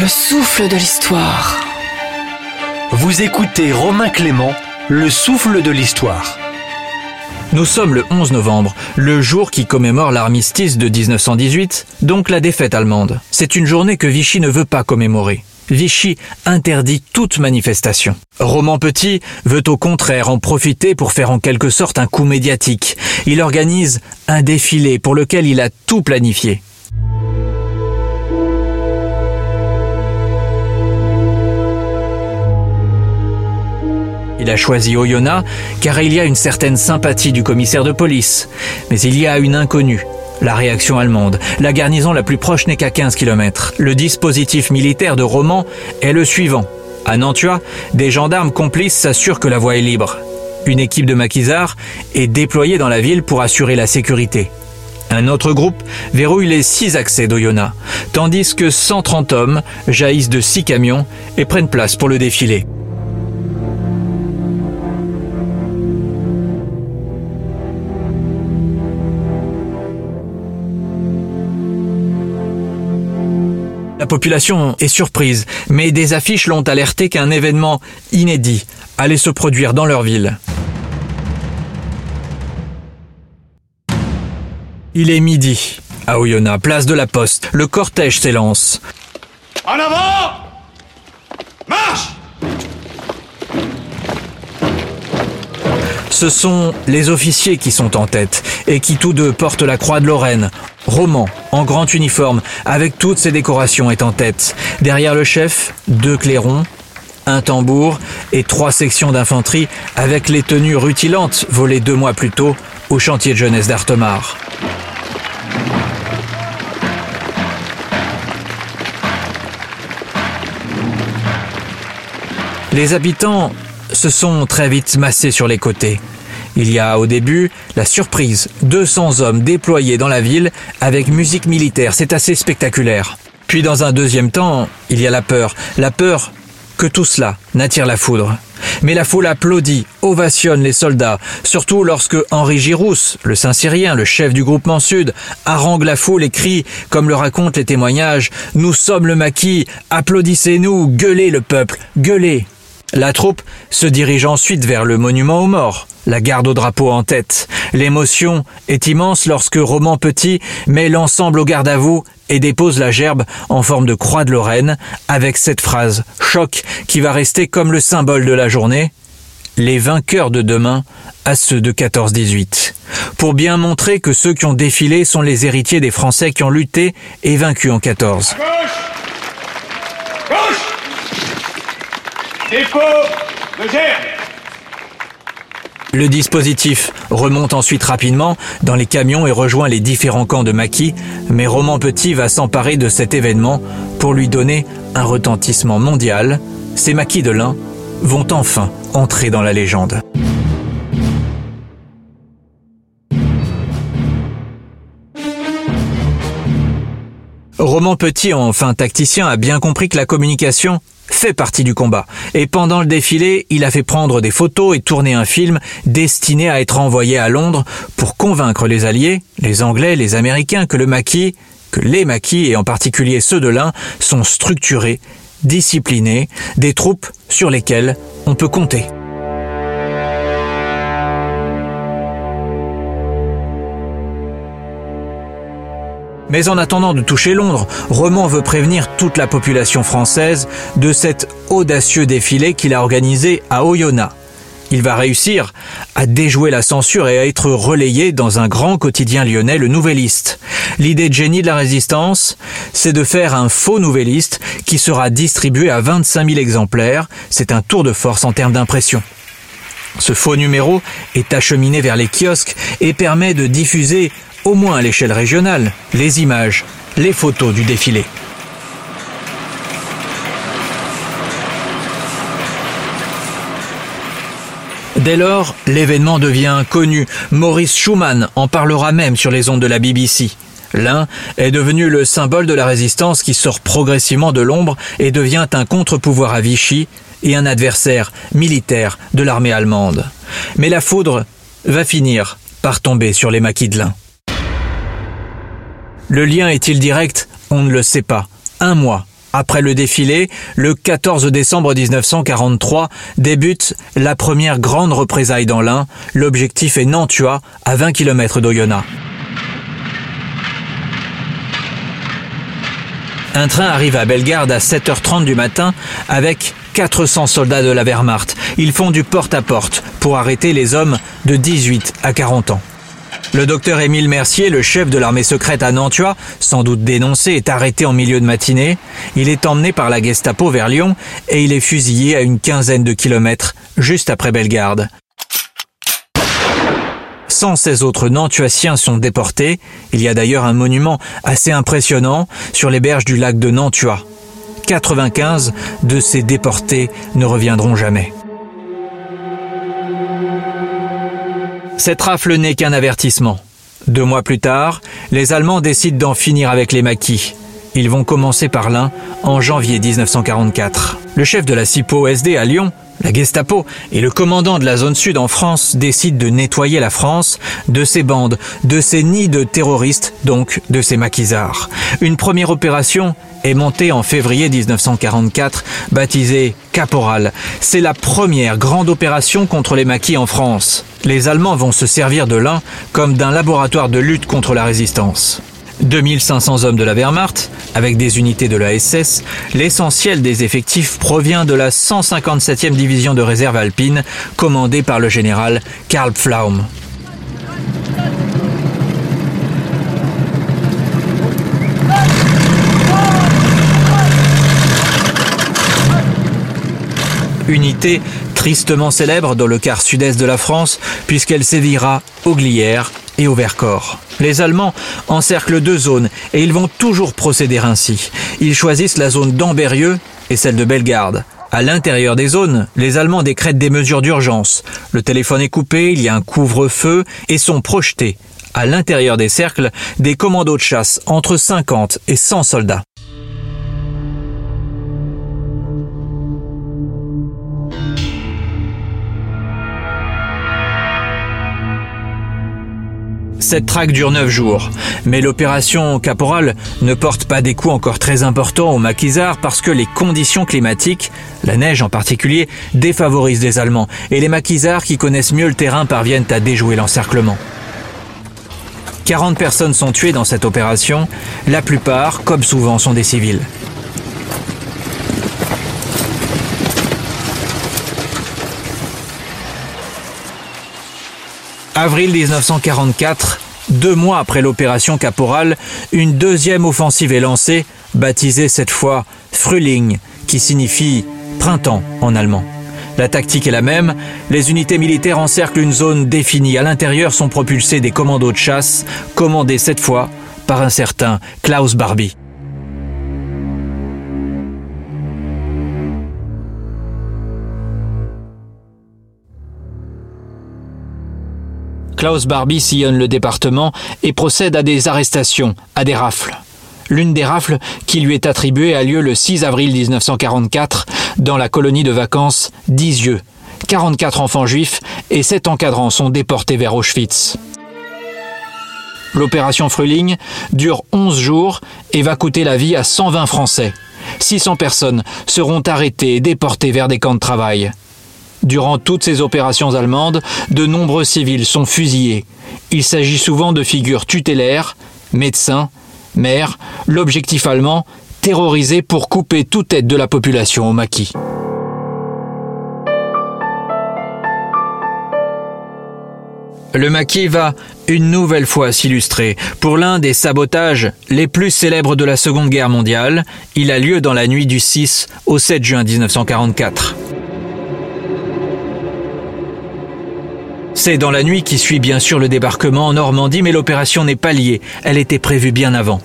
Le souffle de l'histoire. Vous écoutez Romain Clément, Le souffle de l'histoire. Nous sommes le 11 novembre, le jour qui commémore l'armistice de 1918, donc la défaite allemande. C'est une journée que Vichy ne veut pas commémorer. Vichy interdit toute manifestation. Roman Petit veut au contraire en profiter pour faire en quelque sorte un coup médiatique. Il organise un défilé pour lequel il a tout planifié. Il a choisi Oyonnax car il y a une certaine sympathie du commissaire de police. Mais il y a une inconnue, la réaction allemande. La garnison la plus proche n'est qu'à 15 km. Le dispositif militaire de Romans est le suivant. À Nantua, des gendarmes complices s'assurent que la voie est libre. Une équipe de maquisards est déployée dans la ville pour assurer la sécurité. Un autre groupe verrouille les six accès d'Oyonnax, tandis que 130 hommes jaillissent de six camions et prennent place pour le défilé. Population est surprise, mais des affiches l'ont alerté qu'un événement inédit allait se produire dans leur ville. Il est midi. À Oyonnax, place de la Poste, le cortège s'élance. En avant Marche Ce sont les officiers qui sont en tête et qui tous deux portent la croix de Lorraine. Roman, en grand uniforme, avec toutes ses décorations, est en tête. Derrière le chef, deux clairons, un tambour et trois sections d'infanterie avec les tenues rutilantes volées deux mois plus tôt au chantier de jeunesse d'Artemar. Les habitants se sont très vite massés sur les côtés. Il y a au début la surprise, 200 hommes déployés dans la ville avec musique militaire, c'est assez spectaculaire. Puis dans un deuxième temps, il y a la peur, la peur que tout cela n'attire la foudre. Mais la foule applaudit, ovationne les soldats, surtout lorsque Henri Girousse, le Saint-Syrien, le chef du groupement Sud, harangue la foule et crie, comme le racontent les témoignages, Nous sommes le maquis, applaudissez-nous, gueulez le peuple, gueulez. La troupe se dirige ensuite vers le monument aux morts, la garde au drapeau en tête. L'émotion est immense lorsque Roman Petit met l'ensemble au garde à vous et dépose la gerbe en forme de croix de Lorraine avec cette phrase choc qui va rester comme le symbole de la journée. Les vainqueurs de demain à ceux de 14-18. Pour bien montrer que ceux qui ont défilé sont les héritiers des Français qui ont lutté et vaincu en 14. Le dispositif remonte ensuite rapidement dans les camions et rejoint les différents camps de maquis, mais Roman Petit va s'emparer de cet événement pour lui donner un retentissement mondial. Ces maquis de l'Ain vont enfin entrer dans la légende. Roman Petit, enfin tacticien, a bien compris que la communication fait partie du combat. Et pendant le défilé, il a fait prendre des photos et tourner un film destiné à être envoyé à Londres pour convaincre les Alliés, les Anglais, les Américains, que le maquis, que les maquis, et en particulier ceux de l'Ain, sont structurés, disciplinés, des troupes sur lesquelles on peut compter. Mais en attendant de toucher Londres, Roman veut prévenir toute la population française de cet audacieux défilé qu'il a organisé à Oyonnax. Il va réussir à déjouer la censure et à être relayé dans un grand quotidien lyonnais, le Nouvelliste. L'idée de génie de la résistance, c'est de faire un faux Nouvelliste qui sera distribué à 25 000 exemplaires. C'est un tour de force en termes d'impression. Ce faux numéro est acheminé vers les kiosques et permet de diffuser au moins à l'échelle régionale, les images, les photos du défilé. Dès lors, l'événement devient connu. Maurice Schumann en parlera même sur les ondes de la BBC. L'un est devenu le symbole de la résistance qui sort progressivement de l'ombre et devient un contre-pouvoir à Vichy et un adversaire militaire de l'armée allemande. Mais la foudre va finir par tomber sur les maquis de l'Ain. Le lien est-il direct On ne le sait pas. Un mois Après le défilé, le 14 décembre 1943 débute la première grande représaille dans l'Ain. L'objectif est Nantua, à 20 km d'Oyonnax. Un train arrive à Bellegarde à 7h30 du matin avec 400 soldats de la Wehrmacht. Ils font du porte-à-porte pour arrêter les hommes de 18 à 40 ans. Le docteur Émile Mercier, le chef de l'armée secrète à Nantua, sans doute dénoncé, est arrêté en milieu de matinée. Il est emmené par la Gestapo vers Lyon et il est fusillé à une quinzaine de kilomètres juste après Bellegarde. 116 autres Nantuaciens sont déportés. Il y a d'ailleurs un monument assez impressionnant sur les berges du lac de Nantua. 95 de ces déportés ne reviendront jamais. Cette rafle n'est qu'un avertissement. Deux mois plus tard, les Allemands décident d'en finir avec les maquis. Ils vont commencer par l'un en janvier 1944. Le chef de la CIPO SD à Lyon, la Gestapo et le commandant de la zone sud en France décident de nettoyer la France de ces bandes, de ces nids de terroristes, donc de ces maquisards. Une première opération est montée en février 1944, baptisée Caporal. C'est la première grande opération contre les maquis en France. Les Allemands vont se servir de l'un comme d'un laboratoire de lutte contre la résistance. 2500 hommes de la Wehrmacht, avec des unités de la SS, l'essentiel des effectifs provient de la 157e division de réserve alpine, commandée par le général Karl Pflaum. Unité tristement célèbre dans le quart sud-est de la France, puisqu'elle sévira au Glières et. Les Allemands encerclent deux zones et ils vont toujours procéder ainsi. Ils choisissent la zone d'Amberieux et celle de Bellegarde. À l'intérieur des zones, les Allemands décrètent des mesures d'urgence. Le téléphone est coupé, il y a un couvre-feu et sont projetés à l'intérieur des cercles des commandos de chasse entre 50 et 100 soldats. Cette traque dure 9 jours, mais l'opération Caporal ne porte pas des coups encore très importants aux maquisards parce que les conditions climatiques, la neige en particulier, défavorisent les Allemands et les maquisards qui connaissent mieux le terrain parviennent à déjouer l'encerclement. 40 personnes sont tuées dans cette opération, la plupart, comme souvent, sont des civils. Avril 1944, deux mois après l'opération Caporal, une deuxième offensive est lancée, baptisée cette fois Frühling, qui signifie printemps en allemand. La tactique est la même, les unités militaires encerclent une zone définie. À l'intérieur sont propulsés des commandos de chasse, commandés cette fois par un certain Klaus Barbie. Klaus Barbie sillonne le département et procède à des arrestations, à des rafles. L'une des rafles qui lui est attribuée a lieu le 6 avril 1944 dans la colonie de vacances d'Izieux. 44 enfants juifs et 7 encadrants sont déportés vers Auschwitz. L'opération Frühling dure 11 jours et va coûter la vie à 120 Français. 600 personnes seront arrêtées et déportées vers des camps de travail. Durant toutes ces opérations allemandes, de nombreux civils sont fusillés. Il s'agit souvent de figures tutélaires, médecins, maires, l'objectif allemand, terrorisé pour couper toute aide de la population au maquis. Le maquis va une nouvelle fois s'illustrer. Pour l'un des sabotages les plus célèbres de la Seconde Guerre mondiale, il a lieu dans la nuit du 6 au 7 juin 1944. C'est dans la nuit qui suit bien sûr le débarquement en Normandie, mais l'opération n'est pas liée, elle était prévue bien avant.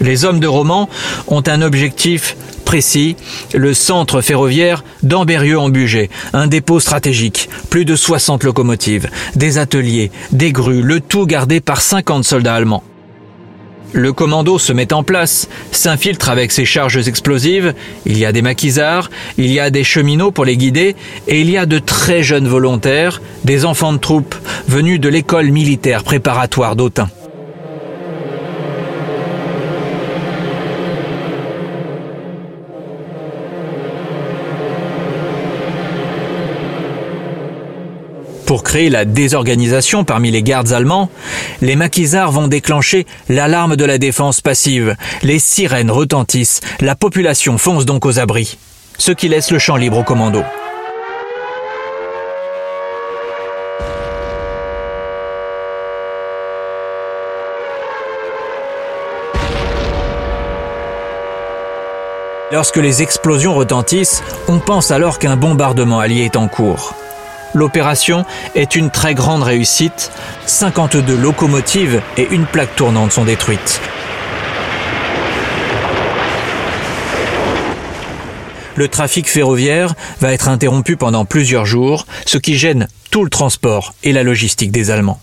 Les hommes de Romans ont un objectif précis, le centre ferroviaire d'Amberieux en Bugey, un dépôt stratégique, plus de 60 locomotives, des ateliers, des grues, le tout gardé par 50 soldats allemands. Le commando se met en place, s'infiltre avec ses charges explosives, il y a des maquisards, il y a des cheminots pour les guider, et il y a de très jeunes volontaires, des enfants de troupes venus de l'école militaire préparatoire d'Autun. La désorganisation parmi les gardes allemands, les maquisards vont déclencher l'alarme de la défense passive. Les sirènes retentissent, la population fonce donc aux abris, ce qui laisse le champ libre au commando. Lorsque les explosions retentissent, on pense alors qu'un bombardement allié est en cours. L'opération est une très grande réussite. 52 locomotives et une plaque tournante sont détruites. Le trafic ferroviaire va être interrompu pendant plusieurs jours, ce qui gêne tout le transport et la logistique des Allemands.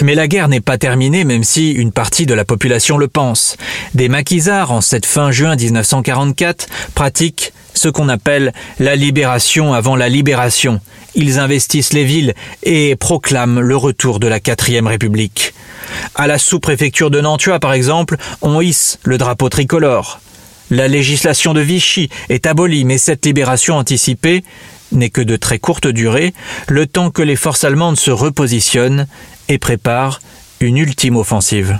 Mais la guerre n'est pas terminée même si une partie de la population le pense. Des maquisards, en cette fin juin 1944, pratiquent ce qu'on appelle la libération avant la libération. Ils investissent les villes et proclament le retour de la quatrième république. À la sous-préfecture de Nantua, par exemple, on hisse le drapeau tricolore. La législation de Vichy est abolie, mais cette libération anticipée n'est que de très courte durée, le temps que les forces allemandes se repositionnent et préparent une ultime offensive.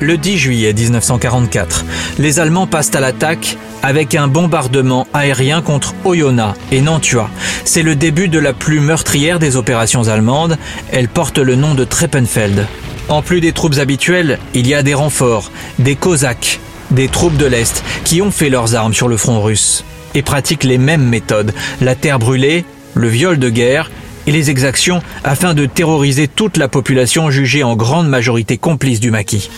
Le 10 juillet 1944, les Allemands passent à l'attaque avec un bombardement aérien contre Oyonnax et Nantua. C'est le début de la plus meurtrière des opérations allemandes. Elle porte le nom de Treppenfeld. En plus des troupes habituelles, il y a des renforts, des Cosaques, des troupes de l'Est qui ont fait leurs armes sur le front russe et pratiquent les mêmes méthodes, la terre brûlée, le viol de guerre et les exactions afin de terroriser toute la population jugée en grande majorité complice du maquis.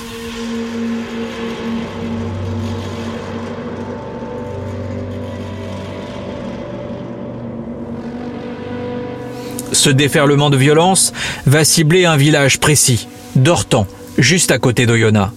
Ce déferlement de violence va cibler un village précis, Dortan, juste à côté d'Oyonnax.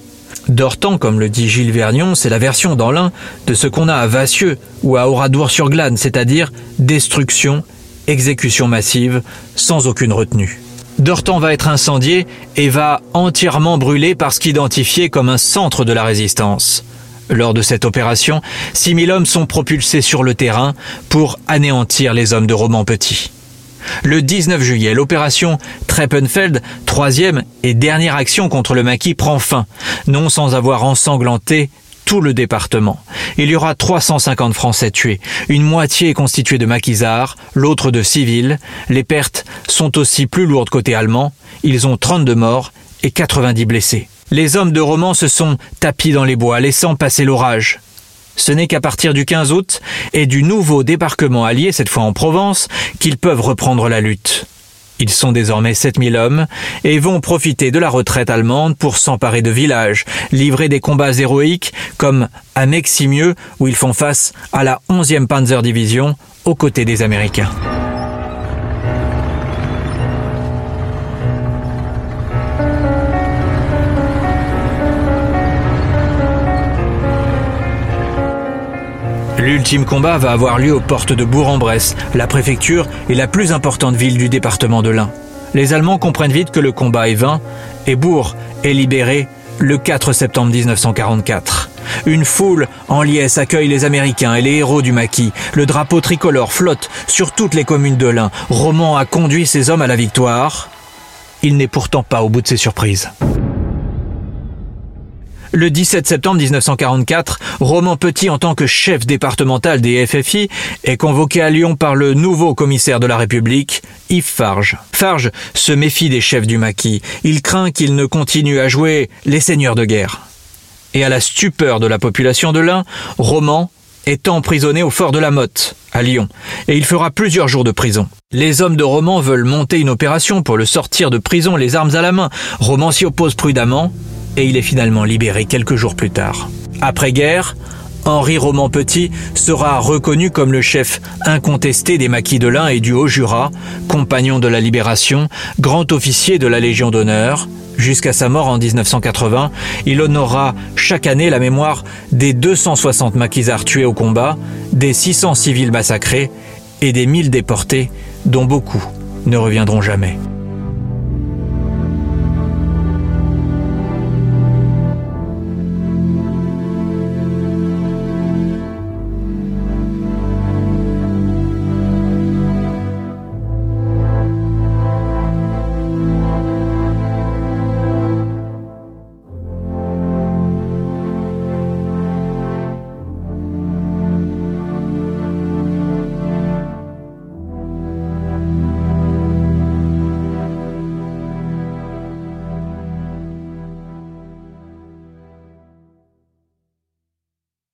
Dortan, comme le dit Gilles Vergnon, c'est la version dans l'un de ce qu'on a à Vassieux ou à Oradour-sur-Glane, c'est-à-dire destruction, exécution massive, sans aucune retenue. Dortan va être incendié et va entièrement brûler parce qu'identifié comme un centre de la résistance. Lors de cette opération, 6000 hommes sont propulsés sur le terrain pour anéantir les hommes de Roman Petit. Le 19 juillet, l'opération Treppenfeld, troisième et dernière action contre le maquis, prend fin, non sans avoir ensanglanté tout le département. Il y aura 350 Français tués, une moitié constituée de maquisards, l'autre de civils. Les pertes sont aussi plus lourdes côté allemand, ils ont 32 morts et 90 blessés. Les hommes de Romans se sont tapis dans les bois, laissant passer l'orage. Ce n'est qu'à partir du 15 août et du nouveau débarquement allié, cette fois en Provence, qu'ils peuvent reprendre la lutte. Ils sont désormais 7000 hommes et vont profiter de la retraite allemande pour s'emparer de villages, livrer des combats héroïques comme à Meximieux où ils font face à la 11e Panzer Division aux côtés des Américains. L'ultime combat va avoir lieu aux portes de Bourg-en-Bresse, la préfecture et la plus importante ville du département de l'Ain. Les Allemands comprennent vite que le combat est vain et Bourg est libéré le 4 septembre 1944. Une foule en liesse accueille les Américains et les héros du maquis. Le drapeau tricolore flotte sur toutes les communes de l'Ain. Roman a conduit ses hommes à la victoire. Il n'est pourtant pas au bout de ses surprises. Le 17 septembre 1944, Roman Petit, en tant que chef départemental des FFI, est convoqué à Lyon par le nouveau commissaire de la République, Yves Farge. Farge se méfie des chefs du maquis. Il craint qu'ils ne continuent à jouer les seigneurs de guerre. Et à la stupeur de la population de l'Ain, Roman est emprisonné au fort de la Motte, à Lyon, et il fera plusieurs jours de prison. Les hommes de Roman veulent monter une opération pour le sortir de prison les armes à la main. Roman s'y oppose prudemment, et il est finalement libéré quelques jours plus tard. Après-guerre, Henri Roman Petit sera reconnu comme le chef incontesté des maquis de l'Ain et du Haut-Jura, compagnon de la Libération, grand officier de la Légion d'honneur. Jusqu'à sa mort en 1980, il honorera chaque année la mémoire des 260 maquisards tués au combat, des 600 civils massacrés et des 1000 déportés dont beaucoup ne reviendront jamais.